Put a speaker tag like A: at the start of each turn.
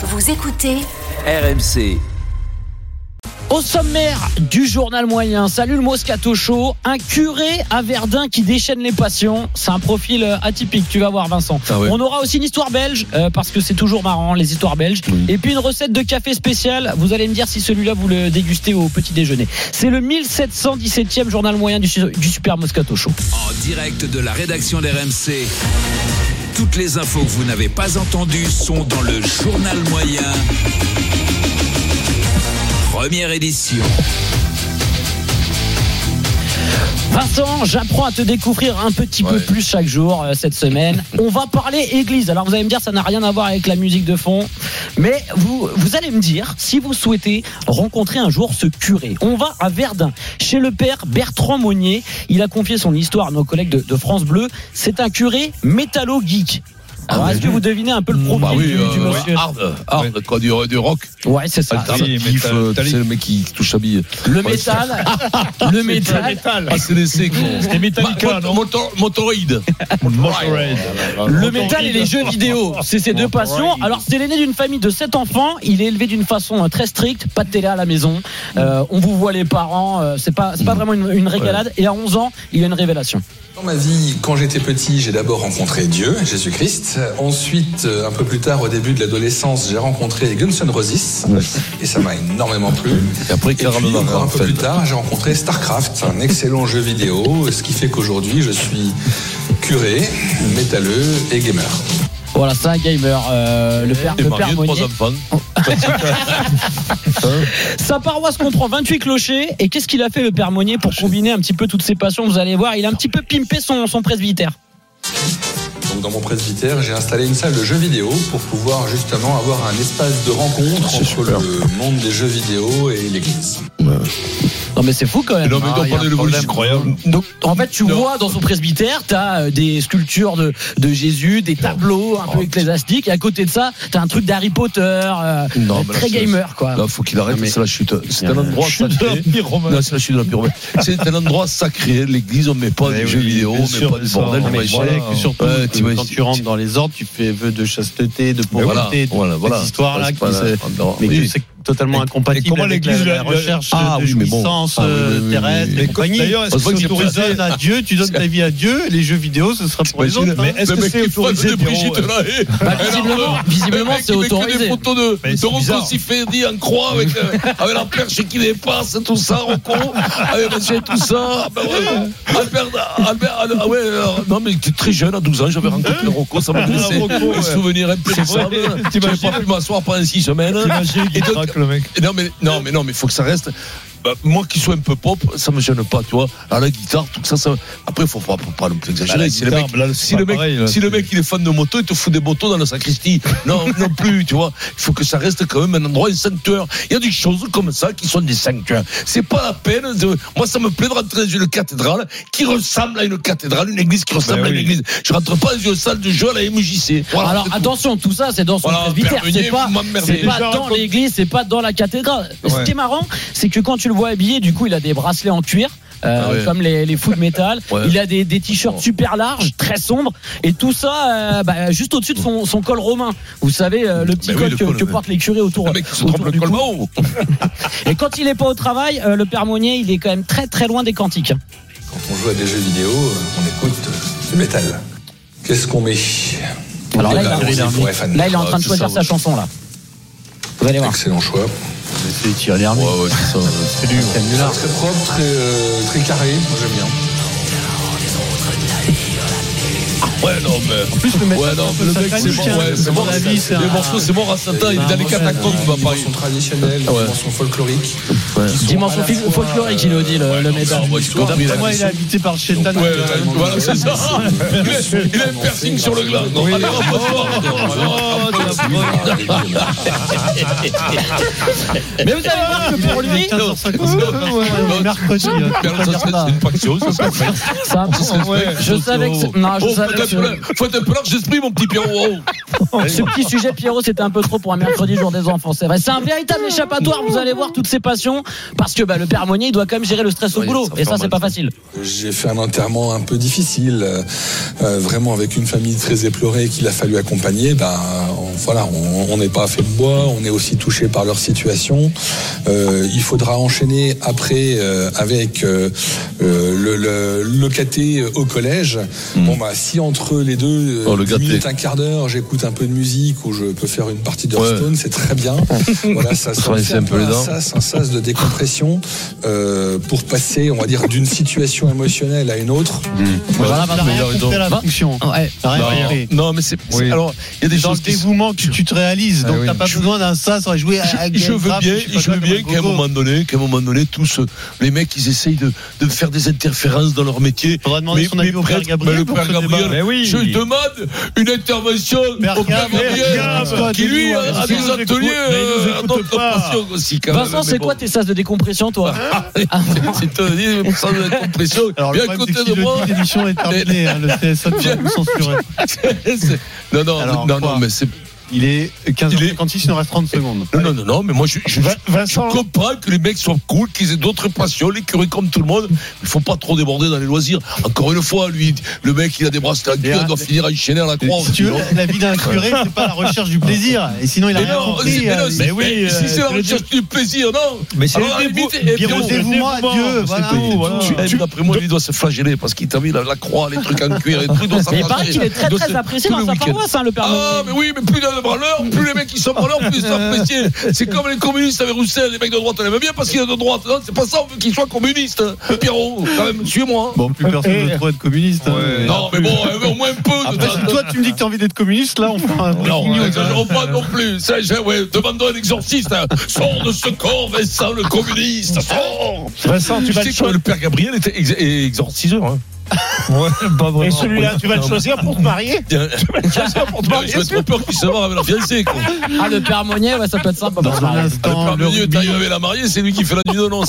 A: Vous écoutez
B: RMC.
C: Au sommaire du journal moyen, salut le Moscato Show, un curé à Verdun qui déchaîne les passions. C'est un profil euh, atypique, tu vas voir Vincent.
D: Ah ouais.
C: On aura aussi une histoire belge, euh, parce que c'est toujours marrant les histoires belges. Et puis une recette de café spécial. Vous allez me dire si celui-là vous le dégustez au petit déjeuner. C'est le 1717e journal moyen du, du Super Moscato Show.
B: En direct de la rédaction d'RMC. Toutes les infos que vous n'avez pas entendues sont dans le journal moyen. Première édition.
C: Vincent, j'apprends à te découvrir un petit peu plus chaque jour euh, cette semaine. On va parler église. Alors vous allez me dire, ça n'a rien à voir avec la musique de fond, mais vous, vous allez me dire si vous souhaitez rencontrer un jour ce curé. On va à Verdun, chez le père Bertrand Monnier. Il a confié son histoire à nos collègues de, de France Bleu. C'est un curé métallo-geek. Alors,
D: Ah
C: est-ce
D: ouais.
C: que vous devinez un peu le profil
D: Bah oui,
C: du, du
D: euh,
C: monsieur
D: hard, hard, quoi, du, du rock.
C: Ouais, c'est ça.
D: Euh, c'est le mec qui touche à bille.
C: Le
D: Ouais,
C: métal, le métal,
D: Ah, c'est quoi.
E: C'était Metallica,
D: Ma-
E: non
D: motor- Motorhead.
E: Motorhead.
C: Le métal et les jeux vidéo, c'est ses deux passions. Alors c'est l'aîné d'une famille de sept enfants. Il est élevé d'une façon euh, très stricte, pas de télé à la maison. Euh, on vous voit les parents, c'est pas c'est pas vraiment une, une régalade. Et à 11 ans, il y a une révélation.
F: Dans ma vie, quand j'étais petit, j'ai d'abord rencontré Dieu, Jésus-Christ. Ensuite, euh, un peu plus tard, au début de l'adolescence, j'ai rencontré Guns N' Roses. Et ça m'a énormément plu.
D: Et après,
F: Et puis,
D: Caramel
F: encore un peu plus tard, j'ai rencontré StarCraft, un excellent jeu vidéo, ce qui fait qu'aujourd'hui, je suis curé, métalleux et gamer.
C: Voilà, c'est un gamer. euh, le père, le père Monnier. Sa paroisse comprend 28 clochers. Et qu'est-ce qu'il a fait le père Monnier pour combiner un petit peu toutes ses passions? Vous allez voir, il a un petit peu pimpé son, son presbytère.
F: Donc, dans mon presbytère, j'ai installé une salle de jeux vidéo pour pouvoir justement avoir un espace de rencontre entre le monde des jeux vidéo et l'église.
C: Non mais c'est fou quand même.
D: Non, mais
E: Ah,
D: on parle de incroyable.
C: Donc en fait tu
D: Non.
C: vois dans son presbytère t'as euh, des sculptures de, de Jésus, des tableaux un peu ecclésiastiques et à côté de ça t'as un truc d'Harry Potter, euh,
D: Non, là,
C: très gamer quoi.
D: Là, faut qu'il arrête,
C: mais-
D: c'est la chute. C'est un endroit
E: Chute de
D: sacré.
E: l'Empire romain.
D: Non, c'est la chute de l'Empire romain. C'est un endroit sacré. L'église, on met pas
E: Mais
D: des
E: oui,
D: jeux vidéo, on met
E: sûr,
D: pas de bordel.
E: sais que surtout quand tu rentres dans les ordres, tu fais vœu de chasteté, de pauvreté, de
D: voilà,
E: cette
D: voilà.
E: histoire-là
D: C'est
E: qui
D: pas
E: se-
D: la-
E: mais totalement incompatible
D: comment
E: avec
D: l'Église
E: la, la recherche
D: Ah
E: de
D: oui, mais bon.
E: jouissance
D: Ah oui,
E: euh,
D: oui,
E: terrestre et compagnie.
G: D'ailleurs, est-ce que
E: tu donnes à Dieu, tu donnes ta vie à Dieu, et les jeux vidéo, ce sera pour les autres.
D: Mais
E: hein.
G: est-ce que c'est autorisé,
C: visiblement, c'est autorisé.
D: des photos de. Siffredi en croix avec, euh, avec la perche qui dépasse, tout ça, Rocco, avec machin, tout ça. Ah ben. Albert, Albert, ah ouais, non mais j'étais très jeune, à 12 ans, j'avais rencontré Rocco, ça m'a laissé un souvenir impérissable.
G: Vrai.
D: J'avais pas pu m'asseoir pendant 6 semaines. Et donc- Non mais non mais non mais faut que ça reste. Bah, moi qui sois un peu pop, ça me gêne pas, tu vois. À la guitare, tout ça, ça. Après, faut pas, faut pas non plus exagérer.
G: Bah,
D: si le
G: guitare,
D: mec,
G: là, c'est
D: si
G: pas
D: le mec,
G: pareil, là,
D: si le mec il est fan de moto, il te fout des motos dans la sacristie. Non, non plus, tu vois. Il faut que ça reste quand même un endroit, un sanctuaire. Il y a des choses comme ça qui sont des sanctuaires. C'est pas la peine. de- Moi, ça me plaît de rentrer dans une cathédrale qui ressemble à une cathédrale, une église qui ressemble
G: Bah
D: à une
G: oui.
D: église. Je rentre pas dans une salle de jeu à la MJC. Voilà,
C: Alors attention, tout ça c'est dans son
D: Voilà,
C: presbytère, c'est pas, dans l'église, c'est pas dans la cathédrale. Ce qui est marrant, c'est que quand tu le vois habillé, du coup il a des bracelets en cuir. euh,
D: Ah ouais.
C: comme les, les foot metal,
D: Ouais.
C: il a des, des t-shirts super larges, très sombres, et tout ça euh, bah, juste au-dessus de son, son col romain. Vous savez euh, le petit
D: oui,
C: col que,
D: col,
C: que portent les curés autour.
D: Le mec se
C: autour
D: col.
C: Et quand il est pas au travail, euh, le père Monnier, il est quand même très très loin des cantiques.
F: Quand on joue à des jeux vidéo, on écoute du métal. Qu'est-ce qu'on met
C: Alors là, il est en train de choisir
D: ça,
C: sa
D: ouais.
C: chanson là. Vous allez voir.
F: Excellent choix.
E: C'est Thierry Lhermitte.
D: Ouais, ouais, c'est ça.
E: C'est du.
F: Très propre, très, euh, très carré. Moi j'aime bien.
D: Ouais, non, mais.
E: En plus, le mec,
D: Ouais, non, le mec, c'est bon, ouais, c'est bon.
E: avis, c'est
D: Les
E: un-
D: morceaux, c'est mort à Satan, il est dans les catacombes, il va
F: Une
D: pas.
F: dimension traditionnelle, dimension folklorique.
C: Dimension folklorique, il nous dit le,
D: tu a-
E: Moi, il est habité par le chétan.
D: Ouais, voilà, c'est ça. Il a, un piercing sur le gland. Allez,
C: Mais vous allez voir que pour lui,
E: mercredi.
D: C'est une faction,
C: je savais que non, je
D: Oh,
C: savais,
D: faut être un peu large d'esprit, mon petit Pierrot. Oh.
C: ce petit sujet, Pierrot, c'était un peu trop pour un mercredi jour des enfants. C'est vrai. C'est un véritable échappatoire. Vous allez voir toutes ces passions parce que bah, le père Monnier, il doit quand même gérer le stress au boulot.
D: ça
C: Et ça, c'est pas facile.
F: J'ai fait un enterrement un peu difficile, euh, euh, vraiment avec une famille très éplorée qu'il a fallu accompagner. Ben, on- voilà, on n'est pas fait de bois, on est aussi touché par leur situation. Euh, il faudra enchaîner après euh, avec le, le, le caté au collège. Bon bah si entre les deux, euh,
D: Oh, le
F: 10
D: gâté.
F: minutes, un quart d'heure, j'écoute un peu de musique ou je peux faire une partie de
D: Ouais.
F: C'est très bien. voilà, ça, ça fait
D: un peu
F: un sas, un sas de décompression euh, pour passer, on va dire, d'une situation émotionnelle à une autre.
C: Voilà,
E: T'as
C: Vincent.
E: rien
D: il a raison.
E: compris à la
C: Va.
E: fonction.
C: Ouais.
E: Compris.
D: Non, mais c'est.
E: Oui.
D: Alors, il y a des
E: Dans le
D: choses qui.
E: dévouement que tu te réalises, donc
A: Ah oui.
E: t'as pas besoin d'un sas, on va jouer à
D: Je veux bien, je veux bien qu'à un moment donné, qu'à un moment donné, tous euh, les mecs, ils essayent de, de faire des interférences dans leur métier.
E: Faudra demander son avis au père Gabriel
D: le père. Gabriel,
A: oui.
D: je demande une intervention
E: Père
D: au père
E: Gab,
D: Gabriel,
E: Gab,
D: qui lui a des ateliers euh, passions aussi. quand
C: Vincent, c'est
D: bon.
C: quoi tes sas de décompression, toi
D: C'est te dire, sans de la compression.
E: Alors le
D: Bien
E: c'est
D: côté de moi.
E: d'émission est terminé, hein, le CSA nous censurer.
D: C'est- non, non, non, mais c'est.
E: Il est
D: Il est-
E: 15h56, il nous reste 30 secondes.
D: Non, non, non, non, mais moi, je, je, je comprends que les mecs soient cool, qu'ils aient d'autres passions, les curés comme tout le monde. Il faut pas trop déborder dans les loisirs. Encore une fois, lui, le mec, il a des
E: Et
D: il doit finir enchaîné à la croix.
E: Si tu veux, la vie d'un curé, c'est pas la recherche du plaisir. Et sinon, il a
D: Mais
E: rien
D: non,
E: compris.
D: mais non,
E: euh,
D: c'est-
E: mais
D: mais si c'est la recherche du plaisir, non.
A: Mais c'est
D: Alors,
A: le
D: à
E: dévouement Dieu, voilà.
D: tu- D'après moi, lui, il doit se flageller parce qu'il t'a mis la, croix, les trucs en cuir, les trucs, il doit
C: Et il paraît qu'il est très très apprécié dans sa paroisse, hein, le père
D: Ah, mais oui, mais plus de branleurs, plus les mecs qui sont branleurs, plus ils sont appréciés. C'est comme les communistes avec Roussel, les mecs de droite, on aime bien parce qu'il est de droite. Non, c'est pas ça, on veut qu'ils soient communistes. Pierrot, quand même, suis-moi.
E: Bon, plus personne ne veut être communiste. hein.
A: Ouais.
D: Non, mais bon, au moins un peu de
E: Après, si toi tu me dis que t'as envie d'être communiste, là on fera un
D: Non, n'exagérons
E: hein.
D: pas non plus. Ça, j'ai- ouais, demandons un exorciste. hein. Sors de ce corps, Vincent, le communiste. Sors.
A: Vincent, tu vas
D: sais que le père Gabriel était ex- exorciseur. Hein.
A: Et celui-là, tu vas le choisir pour te marier
D: Tiens, J'avais trop peur qu'il se barre avec la fiancée. Quoi.
C: Ah, le père Monnier, ouais, ça peut être sympa.
E: Dans un
D: Le
E: instant,
D: père
E: le
D: milieu,
E: rugby.
D: t'arrives avec la mariée, c'est lui qui fait la nuit de noces.